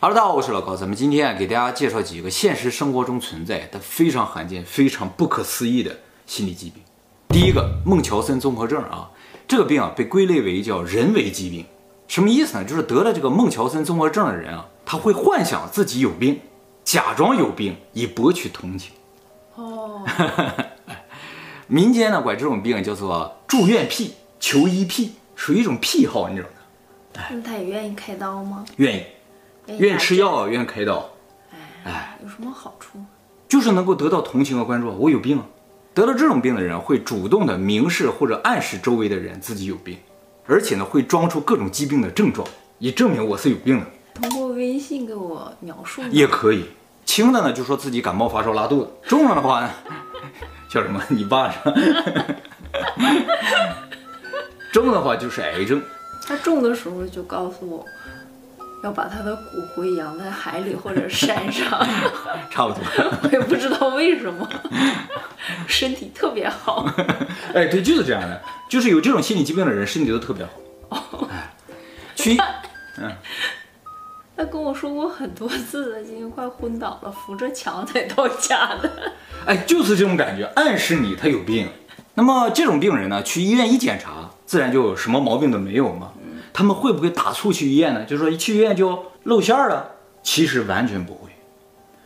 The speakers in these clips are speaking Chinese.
哈喽，大家好，我是老高，咱们今天啊给大家介绍几个现实生活中存在但非常罕见、非常不可思议的心理疾病。第一个，孟乔森综合症啊，这个病啊被归类为叫人为疾病，什么意思呢？就是得了这个孟乔森综合症的人啊，他会幻想自己有病，假装有病以博取同情。哦，民间呢管这种病叫做住院癖、求医癖，属于一种癖好，你知道吗？那他也愿意开刀吗？愿意。愿意吃药，愿意开刀，哎，有什么好处？就是能够得到同情和关注。我有病，啊得了这种病的人会主动的明示或者暗示周围的人自己有病，而且呢会装出各种疾病的症状，以证明我是有病的。通过微信给我描述也可以。轻的呢就说自己感冒发烧拉肚子，重了的话呢 叫什么？你爸是吧？重的话就是癌症。他重的时候就告诉我。要把他的骨灰扬在海里或者山上，差不多。我也不知道为什么，身体特别好。哎，对，就是这样的，就是有这种心理疾病的人，身体都特别好。哦，去，嗯，他跟我说过很多次了，今天快昏倒了，扶着墙才到家的。哎，就是这种感觉，暗示你他有病。那么这种病人呢，去医院一检查，自然就什么毛病都没有嘛。他们会不会打醋去医院呢？就是说一去医院就露馅儿了？其实完全不会，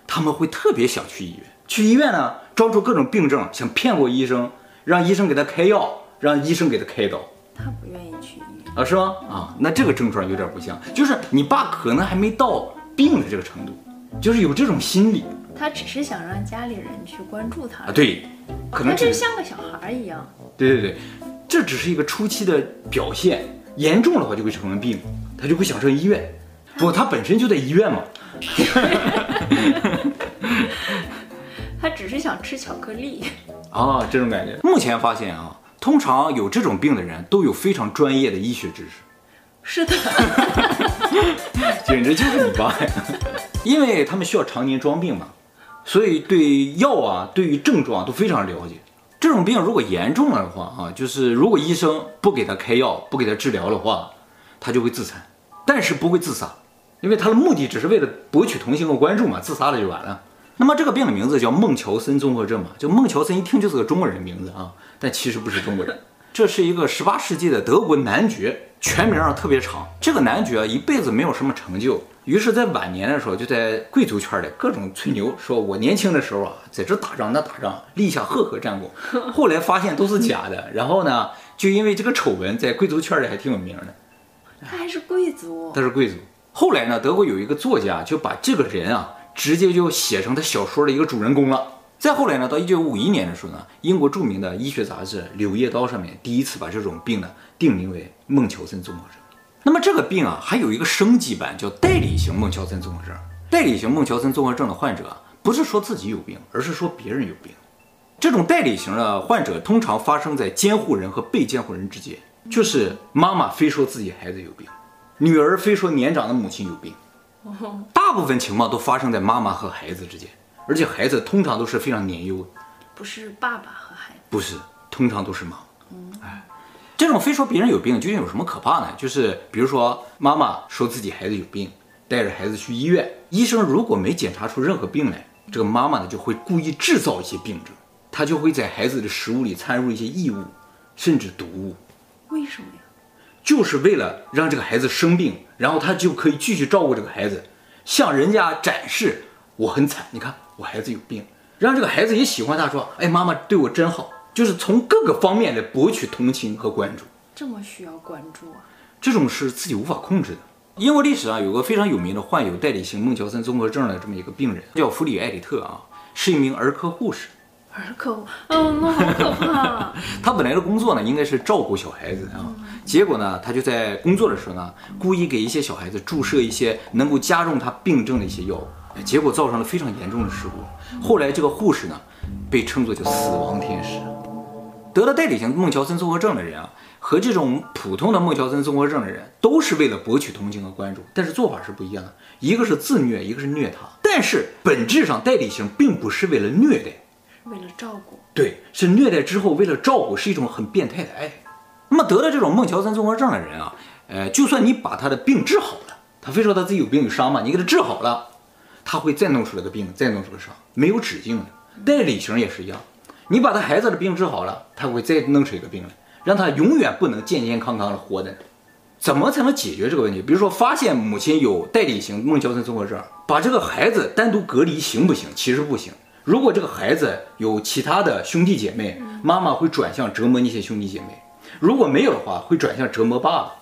他们会特别想去医院。去医院呢，装出各种病症，想骗过医生，让医生给他开药，让医生给他开刀。他不愿意去医院啊？是吗？啊，那这个症状有点不像，就是你爸可能还没到病的这个程度，就是有这种心理。他只是想让家里人去关注他啊？对，可能就像个小孩一样。对对对，这只是一个初期的表现。严重的话就会成为病，他就会想上医院。不过他本身就在医院嘛。他只是想吃巧克力。啊，这种感觉。目前发现啊，通常有这种病的人都有非常专业的医学知识。是的。简直就是你爸呀！因为他们需要常年装病嘛，所以对药啊，对于症状都非常了解。这种病如果严重了的话啊，就是如果医生不给他开药，不给他治疗的话，他就会自残，但是不会自杀，因为他的目的只是为了博取同情和关注嘛，自杀了就完了。那么这个病的名字叫孟乔森综合症嘛，就孟乔森一听就是个中国人名字啊，但其实不是中国人，这是一个十八世纪的德国男爵，全名啊特别长。这个男爵一辈子没有什么成就。于是，在晚年的时候，就在贵族圈里各种吹牛，说我年轻的时候啊，在这打仗那打仗，立下赫赫战功。后来发现都是假的，然后呢，就因为这个丑闻，在贵族圈里还挺有名的。他还是贵族？他是贵族。后来呢，德国有一个作家就把这个人啊，直接就写成他小说的一个主人公了。再后来呢，到一九五一年的时候呢，英国著名的医学杂志《柳叶刀》上面第一次把这种病呢定名为孟乔森综合症。那么这个病啊，还有一个升级版，叫代理型孟乔森综合症。代理型孟乔森综合症的患者，不是说自己有病，而是说别人有病。这种代理型的患者通常发生在监护人和被监护人之间，就是妈妈非说自己孩子有病，女儿非说年长的母亲有病。大部分情况都发生在妈妈和孩子之间，而且孩子通常都是非常年幼的，不是爸爸和孩子，不是，通常都是妈妈。嗯，哎。这种非说别人有病究竟有什么可怕呢？就是比如说妈妈说自己孩子有病，带着孩子去医院，医生如果没检查出任何病来，这个妈妈呢就会故意制造一些病症，她就会在孩子的食物里掺入一些异物，甚至毒物。为什么呀？就是为了让这个孩子生病，然后他就可以继续照顾这个孩子，向人家展示我很惨，你看我孩子有病，让这个孩子也喜欢他，说，哎，妈妈对我真好。就是从各个方面来博取同情和关注，这么需要关注啊？这种是自己无法控制的。英国历史上有个非常有名的患有代理型孟乔森综合症的这么一个病人，叫弗里艾里特啊，是一名儿科护士。儿科，嗯，那好可怕。他本来的工作呢，应该是照顾小孩子啊，结果呢，他就在工作的时候呢，故意给一些小孩子注射一些能够加重他病症的一些药物，结果造成了非常严重的事故。后来这个护士呢，被称作叫死亡天使。得了代理型孟乔森综合症的人啊，和这种普通的孟乔森综合症的人，都是为了博取同情和关注，但是做法是不一样的。一个是自虐，一个是虐他。但是本质上，代理型并不是为了虐待，为了照顾。对，是虐待之后为了照顾，是一种很变态的爱。那么得了这种孟乔森综合症的人啊，呃，就算你把他的病治好了，他非说他自己有病有伤嘛，你给他治好了，他会再弄出来个病，再弄出个伤，没有止境的。代理型也是一样，你把他孩子的病治好了，他会再弄出一个病来，让他永远不能健健康康的活着。怎么才能解决这个问题？比如说，发现母亲有代理型孟乔森综合症，把这个孩子单独隔离行不行？其实不行。如果这个孩子有其他的兄弟姐妹，妈妈会转向折磨那些兄弟姐妹；如果没有的话，会转向折磨爸爸。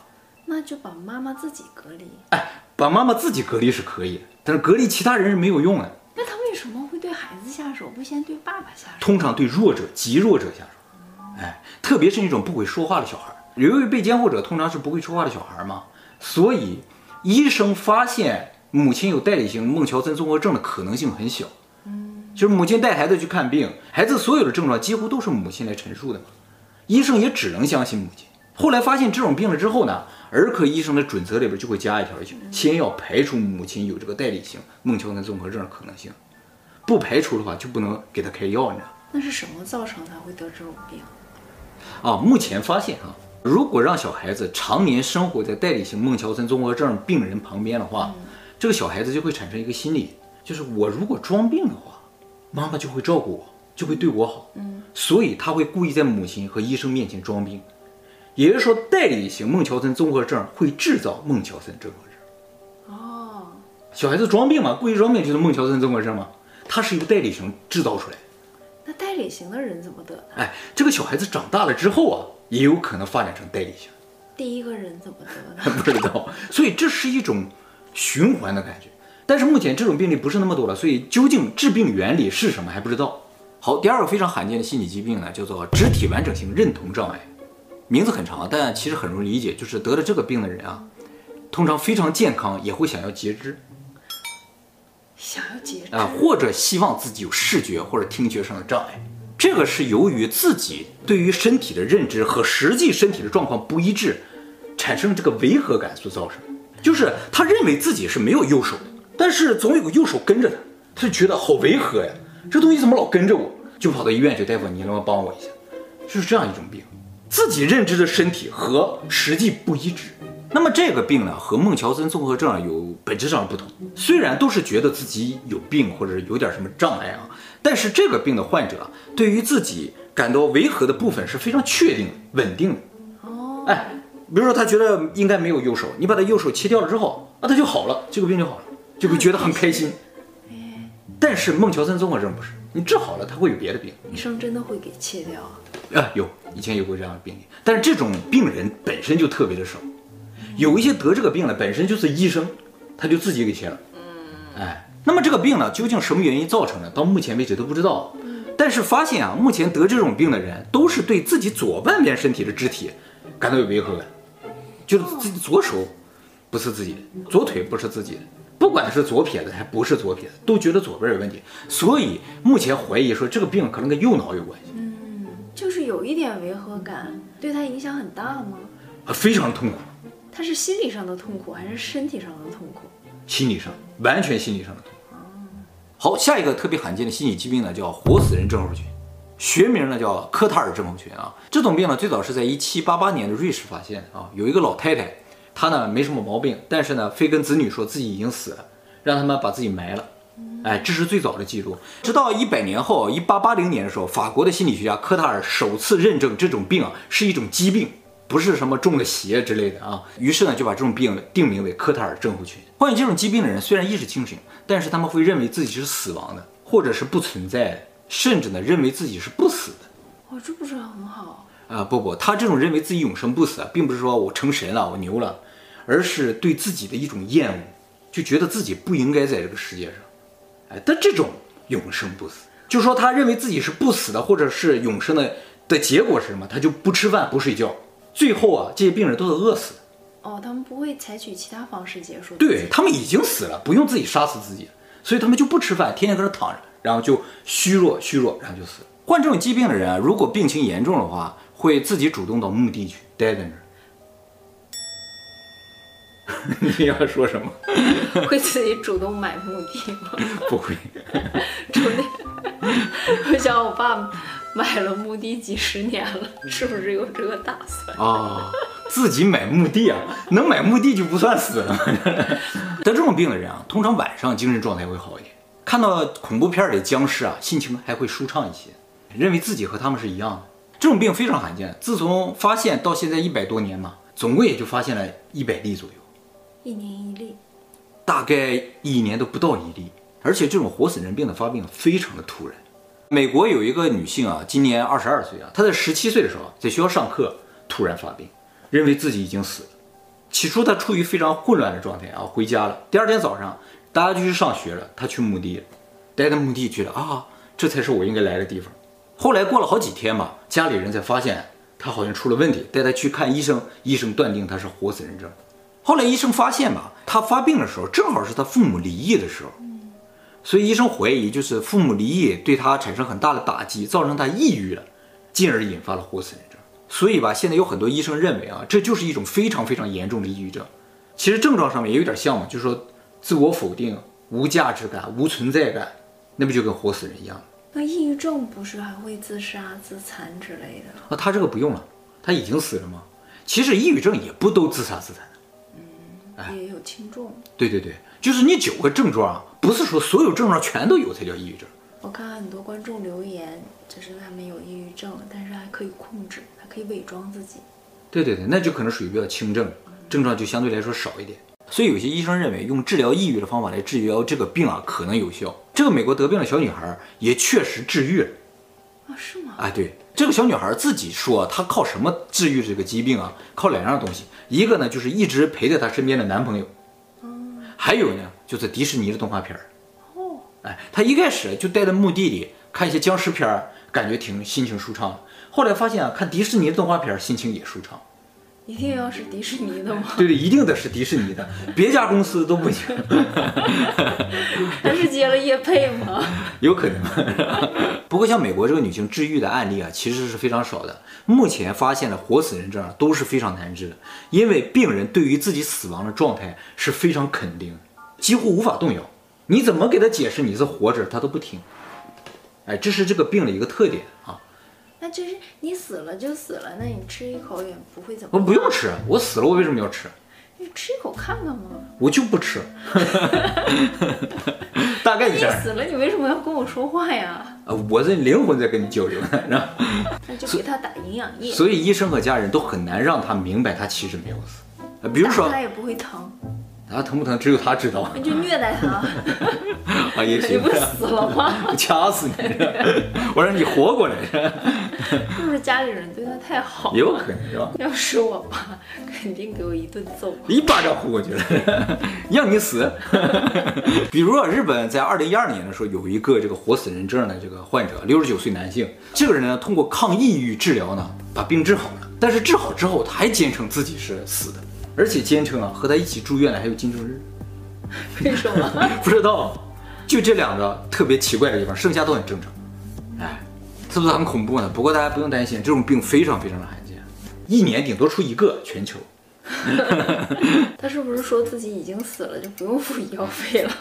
那就把妈妈自己隔离。哎，把妈妈自己隔离是可以，但是隔离其他人是没有用的。那他为什么会对孩子下手，不先对爸爸下手？通常对弱者、极弱者下手。哎，特别是那种不会说话的小孩。由于被监护者通常是不会说话的小孩嘛，所以医生发现母亲有代理型孟乔森综合症的可能性很小。嗯，就是母亲带孩子去看病，孩子所有的症状几乎都是母亲来陈述的嘛，医生也只能相信母亲。后来发现这种病了之后呢，儿科医生的准则里边就会加一条，就先要排除母亲有这个代理性孟乔森综合症的可能性，不排除的话就不能给他开药，你知道？那是什么造成他会得这种病？啊，目前发现啊。如果让小孩子常年生活在代理性孟乔森综合症病人旁边的话，嗯、这个小孩子就会产生一个心理，就是我如果装病的话，妈妈就会照顾我，就会对我好。嗯，所以他会故意在母亲和医生面前装病。也就是说，代理型孟乔森综合症会制造孟乔森综合症。哦，小孩子装病嘛，故意装病就是孟乔森综合症嘛，它是由代理型制造出来。那代理型的人怎么得的？哎，这个小孩子长大了之后啊。也有可能发展成代理型。第一个人怎么得的？不知道。所以这是一种循环的感觉。但是目前这种病例不是那么多了，所以究竟致病原理是什么还不知道。好，第二个非常罕见的心理疾病呢，叫做肢体完整性认同障碍，名字很长，但其实很容易理解，就是得了这个病的人啊，通常非常健康，也会想要截肢。想要截肢啊，或者希望自己有视觉或者听觉上的障碍。这个是由于自己对于身体的认知和实际身体的状况不一致，产生这个违和感所造成。就是他认为自己是没有右手的，但是总有个右手跟着他，他就觉得好违和呀，这东西怎么老跟着我？就跑到医院去，大夫，你能不能帮我一下？就是这样一种病，自己认知的身体和实际不一致。那么这个病呢，和孟乔森综合症有本质上的不同。虽然都是觉得自己有病或者有点什么障碍啊。但是这个病的患者对于自己感到违和的部分是非常确定、稳定的。哦，哎，比如说他觉得应该没有右手，你把他右手切掉了之后，啊，他就好了，这个病就好了，就会觉得很开心。但是孟乔森综合症不是，你治好了他会有别的病。医生真的会给切掉啊？啊，有，以前有过这样的病例，但是这种病人本身就特别的少，有一些得这个病的本身就是医生，他就自己给切了。嗯，哎。那么这个病呢，究竟什么原因造成的？到目前为止都不知道。但是发现啊，目前得这种病的人都是对自己左半边身体的肢体感到有违和感，就是自己左手不是自己的，左腿不是自己的，不管是左撇子还不是左撇子，都觉得左边有问题。所以目前怀疑说这个病可能跟右脑有关系。嗯，就是有一点违和感，对他影响很大吗？啊，非常痛苦。他是心理上的痛苦还是身体上的痛苦？心理上，完全心理上的痛苦。好，下一个特别罕见的心理疾病呢，叫活死人症候群，学名呢叫科塔尔症候群啊。这种病呢，最早是在一七八八年的瑞士发现啊。有一个老太太，她呢没什么毛病，但是呢非跟子女说自己已经死了，让他们把自己埋了。哎，这是最早的记录。直到一百年后，一八八零年的时候，法国的心理学家科塔尔首次认证这种病啊是一种疾病。不是什么中了邪之类的啊，于是呢就把这种病定名为科塔尔症候群。患有这种疾病的人虽然意识清醒，但是他们会认为自己是死亡的，或者是不存在的，甚至呢认为自己是不死的。哦，这不是很好啊？不不，他这种认为自己永生不死，并不是说我成神了，我牛了，而是对自己的一种厌恶，就觉得自己不应该在这个世界上。哎，但这种永生不死，就是说他认为自己是不死的，或者是永生的的结果是什么？他就不吃饭不睡觉。最后啊，这些病人都是饿死的。哦，他们不会采取其他方式结束。对，他们已经死了，不用自己杀死自己，所以他们就不吃饭，天天搁那躺着，然后就虚弱虚弱，然后就死了。患这种疾病的人啊，如果病情严重的话，会自己主动到墓地去待在那儿。你要说什么？会自己主动买墓地吗？不会。主动。我想我爸。买了墓地几十年了，是不是有这个打算哦？自己买墓地啊，能买墓地就不算死了。得这种病的人啊，通常晚上精神状态会好一点，看到恐怖片里的僵尸啊，心情还会舒畅一些，认为自己和他们是一样的。这种病非常罕见，自从发现到现在一百多年嘛，总共也就发现了一百例左右，一年一例，大概一年都不到一例。而且这种活死人病的发病非常的突然。美国有一个女性啊，今年二十二岁啊，她在十七岁的时候在学校上课突然发病，认为自己已经死了。起初她处于非常混乱的状态啊，回家了。第二天早上大家就去上学了，他去墓地了，待在墓地去了啊，这才是我应该来的地方。后来过了好几天吧，家里人才发现他好像出了问题，带他去看医生，医生断定他是活死人症。后来医生发现吧，他发病的时候正好是他父母离异的时候。所以医生怀疑，就是父母离异对他产生很大的打击，造成他抑郁了，进而引发了活死人症。所以吧，现在有很多医生认为啊，这就是一种非常非常严重的抑郁症。其实症状上面也有点像嘛，就是说自我否定、无价值感、无存在感，那不就跟活死人一样？那抑郁症不是还会自杀、自残之类的？啊他这个不用了，他已经死了吗？其实抑郁症也不都自杀自残的，嗯，也有轻重。对对对。就是你九个症状啊，不是说所有症状全都有才叫抑郁症。我看很多观众留言，就是他们有抑郁症，但是还可以控制，还可以伪装自己。对对对，那就可能属于比较轻症，症状就相对来说少一点。所以有些医生认为用治疗抑郁的方法来治疗这个病啊，可能有效。这个美国得病的小女孩也确实治愈了。啊，是吗？哎，对，这个小女孩自己说，她靠什么治愈这个疾病啊？靠两样东西，一个呢就是一直陪在她身边的男朋友。还有呢，就是迪士尼的动画片儿。哦，哎，她一开始就待在墓地里看一些僵尸片儿，感觉挺心情舒畅。后来发现啊，看迪士尼的动画片儿心情也舒畅。一定要是迪士尼的吗？对对，一定得是迪士尼的，别家公司都不行。他是接了叶配吗？有可能。不过像美国这个女性治愈的案例啊，其实是非常少的。目前发现的活死人症都是非常难治的，因为病人对于自己死亡的状态是非常肯定，几乎无法动摇。你怎么给他解释你是活着，他都不听。哎，这是这个病的一个特点啊。那就是你死了就死了，那你吃一口也不会怎么。我不用吃，我死了，我为什么要吃？你吃一口看看嘛。我就不吃。大概你死了，你为什么要跟我说话呀？啊，我这灵魂在跟你交流呢，然后那就给他打营养液。所以医生和家人都很难让他明白他其实没有死。啊，比如说他也不会疼。他，疼不疼只有他知道。你就虐待他。啊，也行。你不死了吗？我掐死你！我让你活过来。是不是家里人对他太好？也有可能是吧？要是我爸，肯定给我一顿揍，一巴掌呼过去了，让你死。比如啊，日本在二零一二年的时候，有一个这个活死人症的这个患者，六十九岁男性。这个人呢，通过抗抑郁治疗呢，把病治好了。但是治好之后，他还坚称自己是死的。而且坚称啊，和他一起住院的还有金正日。为什么？不知道，就这两个特别奇怪的地方，剩下都很正常。哎，是不是很恐怖呢？不过大家不用担心，这种病非常非常的罕见，一年顶多出一个，全球。他是不是说自己已经死了，就不用付医药费了？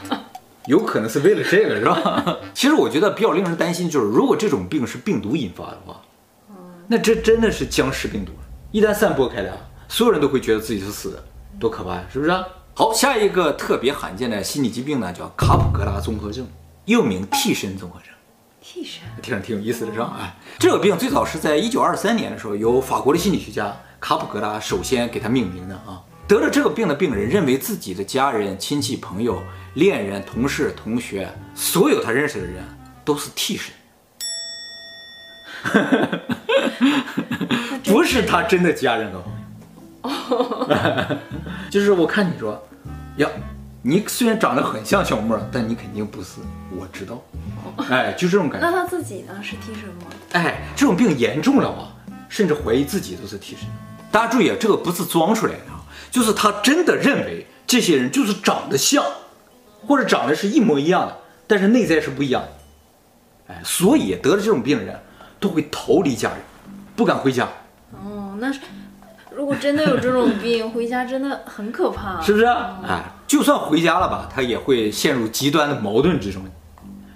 有可能是为了这个，是吧？其实我觉得比较令人担心，就是如果这种病是病毒引发的话，那这真的是僵尸病毒，一旦散播开来。所有人都会觉得自己是死的，多可怕呀，是不是？好，下一个特别罕见的心理疾病呢，叫卡普格拉综合症，又名替身综合症。替身，听着挺有意思的，是吧？哎，这个病最早是在一九二三年的时候，由法国的心理学家卡普格拉首先给他命名的啊。得了这个病的病人认为自己的家人、亲戚、朋友、恋人、同事、同学，所有他认识的人都是替身，不是他真的家人哦。就是我看你说，呀，你虽然长得很像小莫，但你肯定不是，我知道。哎，就这种感觉。那他自己呢？是替身吗？哎，这种病严重了啊，甚至怀疑自己都是替身。大家注意啊，这个不是装出来的啊，就是他真的认为这些人就是长得像，或者长得是一模一样的，但是内在是不一样的。哎，所以得了这种病的人都会逃离家人，不敢回家。哦，那是。如果真的有这种病，回家真的很可怕，是不是？哎，就算回家了吧，他也会陷入极端的矛盾之中。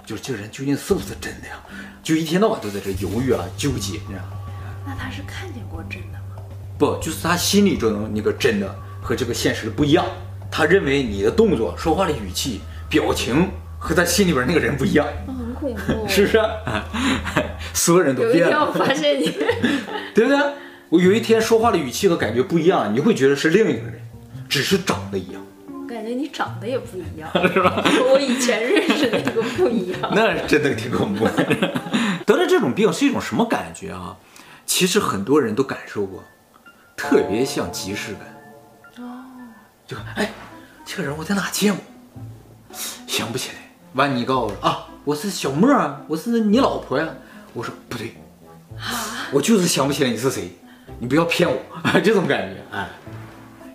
就是这个人究竟是不是真的呀？就一天到晚都在这犹豫啊、纠结，你知道吗？那他是看见过真的吗？不，就是他心里中那个真的和这个现实的不一样。他认为你的动作、说话的语气、表情和他心里边那个人不一样，哦、很恐怖，是不是？所有人都变了。有一天我发现你，对不对？我有一天说话的语气和感觉不一样，你会觉得是另一个人，只是长得一样。你长得也不一样，是吧？和 我以前认识的那个不一样。那真的挺恐怖的。得了这种病是一种什么感觉啊？其实很多人都感受过，特别像即视感。哦，就哎，这个人我在哪见过？想不起来。完，你告诉我啊，我是小莫啊，我是你老婆呀。我说不对，啊，我就是想不起来你是谁，你不要骗我啊，这种感觉，哎，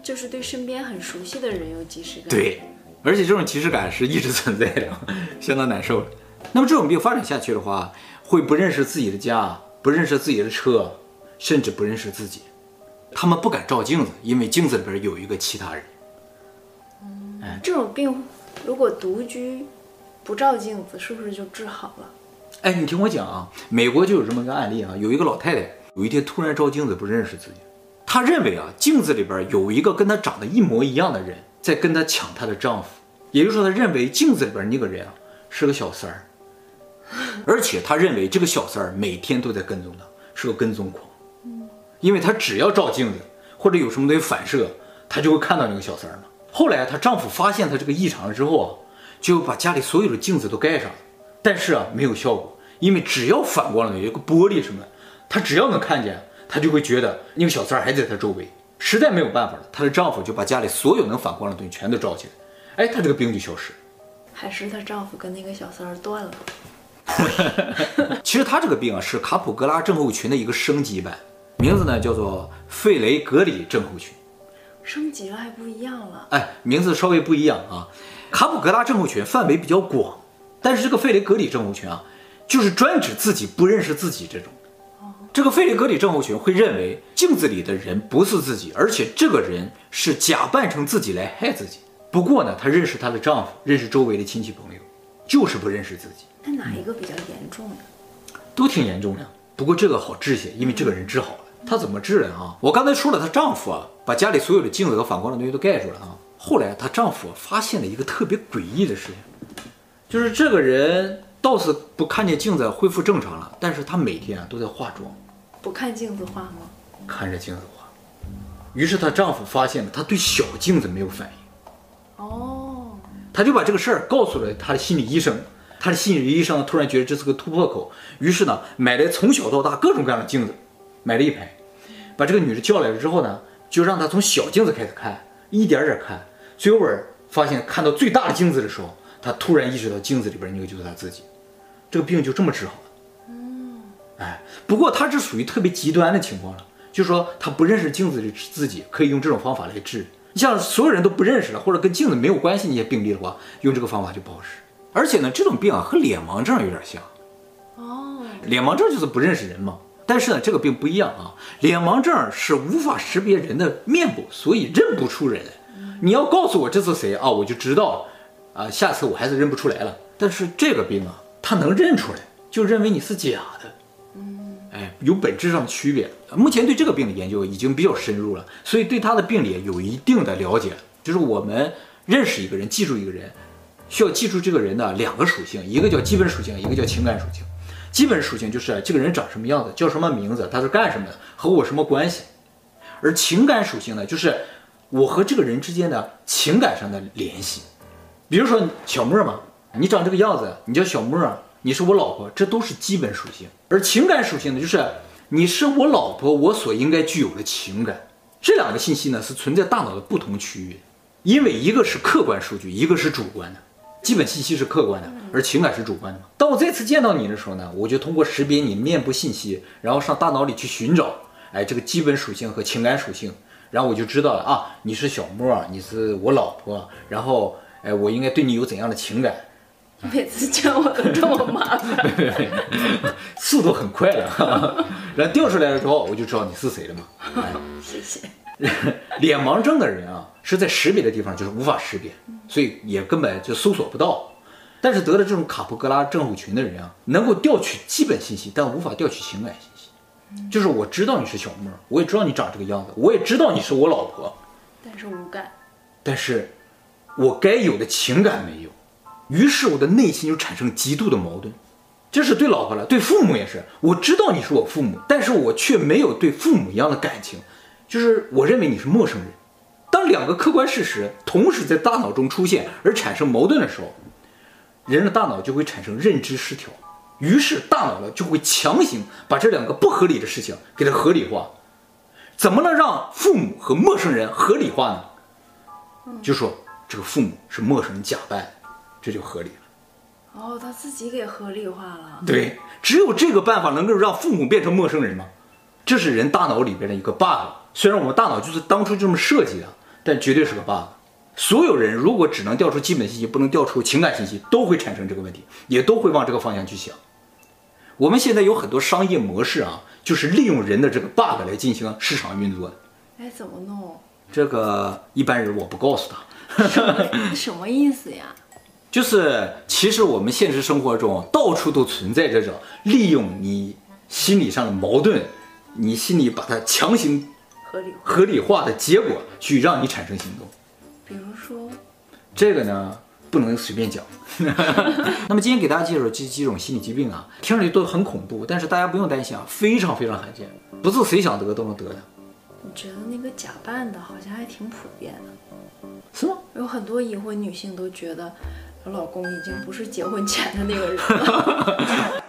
就是对身边很熟悉的人有即视感。对，而且这种即视感是一直存在的，相当难受。那么这种病发展下去的话，会不认识自己的家，不认识自己的车，甚至不认识自己。他们不敢照镜子，因为镜子里边有一个其他人。嗯，这种病如果独居，不照镜子，是不是就治好了？哎，你听我讲啊，美国就有这么个案例啊，有一个老太太，有一天突然照镜子，不认识自己，她认为啊，镜子里边有一个跟她长得一模一样的人在跟她抢她的丈夫，也就是说，她认为镜子里边那个人啊是个小三儿。而且他认为这个小三儿每天都在跟踪她，是个跟踪狂。因为他只要照镜子或者有什么东西反射，他就会看到那个小三儿嘛。后来她丈夫发现她这个异常了之后啊，就把家里所有的镜子都盖上了，但是啊没有效果，因为只要反光了有一个玻璃什么，她只要能看见，她就会觉得那个小三儿还在她周围。实在没有办法了，她的丈夫就把家里所有能反光的东西全都照起来，哎，她这个病就消失。还是她丈夫跟那个小三儿断了。其实她这个病啊，是卡普格拉症候群的一个升级版，名字呢叫做费雷格里症候群。升级了还不一样了？哎，名字稍微不一样啊。卡普格拉症候群范围比较广，但是这个费雷格里症候群啊，就是专指自己不认识自己这种。这个费雷格里症候群会认为镜子里的人不是自己，而且这个人是假扮成自己来害自己。不过呢，她认识她的丈夫，认识周围的亲戚朋友，就是不认识自己。那哪一个比较严重呢？都挺严重的，不过这个好治些，因为这个人治好了。她怎么治的啊？我刚才说了，她丈夫啊，把家里所有的镜子和反光的东西都盖住了啊。后来她丈夫发现了一个特别诡异的事情，就是这个人倒是不看见镜子恢复正常了，但是她每天啊都在化妆。不看镜子化吗？看着镜子化。于是她丈夫发现了，她对小镜子没有反应。哦。他就把这个事儿告诉了他的心理医生。他的心理医生突然觉得这是个突破口，于是呢，买了从小到大各种各样的镜子，买了一排，把这个女的叫来了之后呢，就让她从小镜子开始看，一点点看，最后发现看到最大的镜子的时候，她突然意识到镜子里边那个就是他自己，这个病就这么治好了。嗯，哎，不过他是属于特别极端的情况了，就是说他不认识镜子里自己，可以用这种方法来治。你像所有人都不认识了，或者跟镜子没有关系那些病例的话，用这个方法就不好使。而且呢，这种病啊和脸盲症有点像，哦，脸盲症就是不认识人嘛。但是呢，这个病不一样啊，脸盲症是无法识别人的面部，所以认不出人来。你要告诉我这是谁啊，我就知道，啊，下次我还是认不出来了。但是这个病啊，他能认出来，就认为你是假的，嗯，哎，有本质上的区别。目前对这个病的研究已经比较深入了，所以对他的病理有一定的了解。就是我们认识一个人，记住一个人。需要记住这个人的两个属性，一个叫基本属性，一个叫情感属性。基本属性就是这个人长什么样子，叫什么名字，他是干什么的，和我什么关系。而情感属性呢，就是我和这个人之间的情感上的联系。比如说小莫嘛，你长这个样子，你叫小莫，你是我老婆，这都是基本属性。而情感属性呢，就是你是我老婆，我所应该具有的情感。这两个信息呢，是存在大脑的不同区域，因为一个是客观数据，一个是主观的。基本信息是客观的，而情感是主观的嘛。当我再次见到你的时候呢，我就通过识别你面部信息，然后上大脑里去寻找，哎，这个基本属性和情感属性，然后我就知道了啊，你是小莫，你是我老婆，然后哎，我应该对你有怎样的情感？每次见我都这么麻烦，速度很快了，然后调出来了之后，我就知道你是谁了嘛。哎，谢谢。脸盲症的人啊，是在识别的地方就是无法识别，所以也根本就搜索不到。但是得了这种卡普格拉症候群的人啊，能够调取基本信息，但无法调取情感信息。就是我知道你是小妹儿，我也知道你长这个样子，我也知道你是我老婆，但是无感。但是，我该有的情感没有，于是我的内心就产生极度的矛盾。这是对老婆了，对父母也是。我知道你是我父母，但是我却没有对父母一样的感情，就是我认为你是陌生人。当两个客观事实同时在大脑中出现而产生矛盾的时候，人的大脑就会产生认知失调，于是大脑呢就会强行把这两个不合理的事情给它合理化。怎么能让父母和陌生人合理化呢？就说这个父母是陌生人假扮，这就合理了。哦，他自己给合理化了。对，只有这个办法能够让父母变成陌生人吗？这是人大脑里边的一个 bug。虽然我们大脑就是当初这么设计的。但绝对是个 bug。所有人如果只能调出基本信息，不能调出情感信息，都会产生这个问题，也都会往这个方向去想。我们现在有很多商业模式啊，就是利用人的这个 bug 来进行市场运作的。哎，怎么弄？这个一般人我不告诉他。什么，什么意思呀？就是其实我们现实生活中到处都存在这种利用你心理上的矛盾，你心里把它强行。合理合理化的结果去让你产生行动，比如说，这个呢不能随便讲。那么今天给大家介绍这几种心理疾病啊，听上去都很恐怖，但是大家不用担心啊，非常非常罕见，不是谁想得都能得的。你觉得那个假扮的好像还挺普遍的，是吗？有很多已婚女性都觉得，我老公已经不是结婚前的那个人了。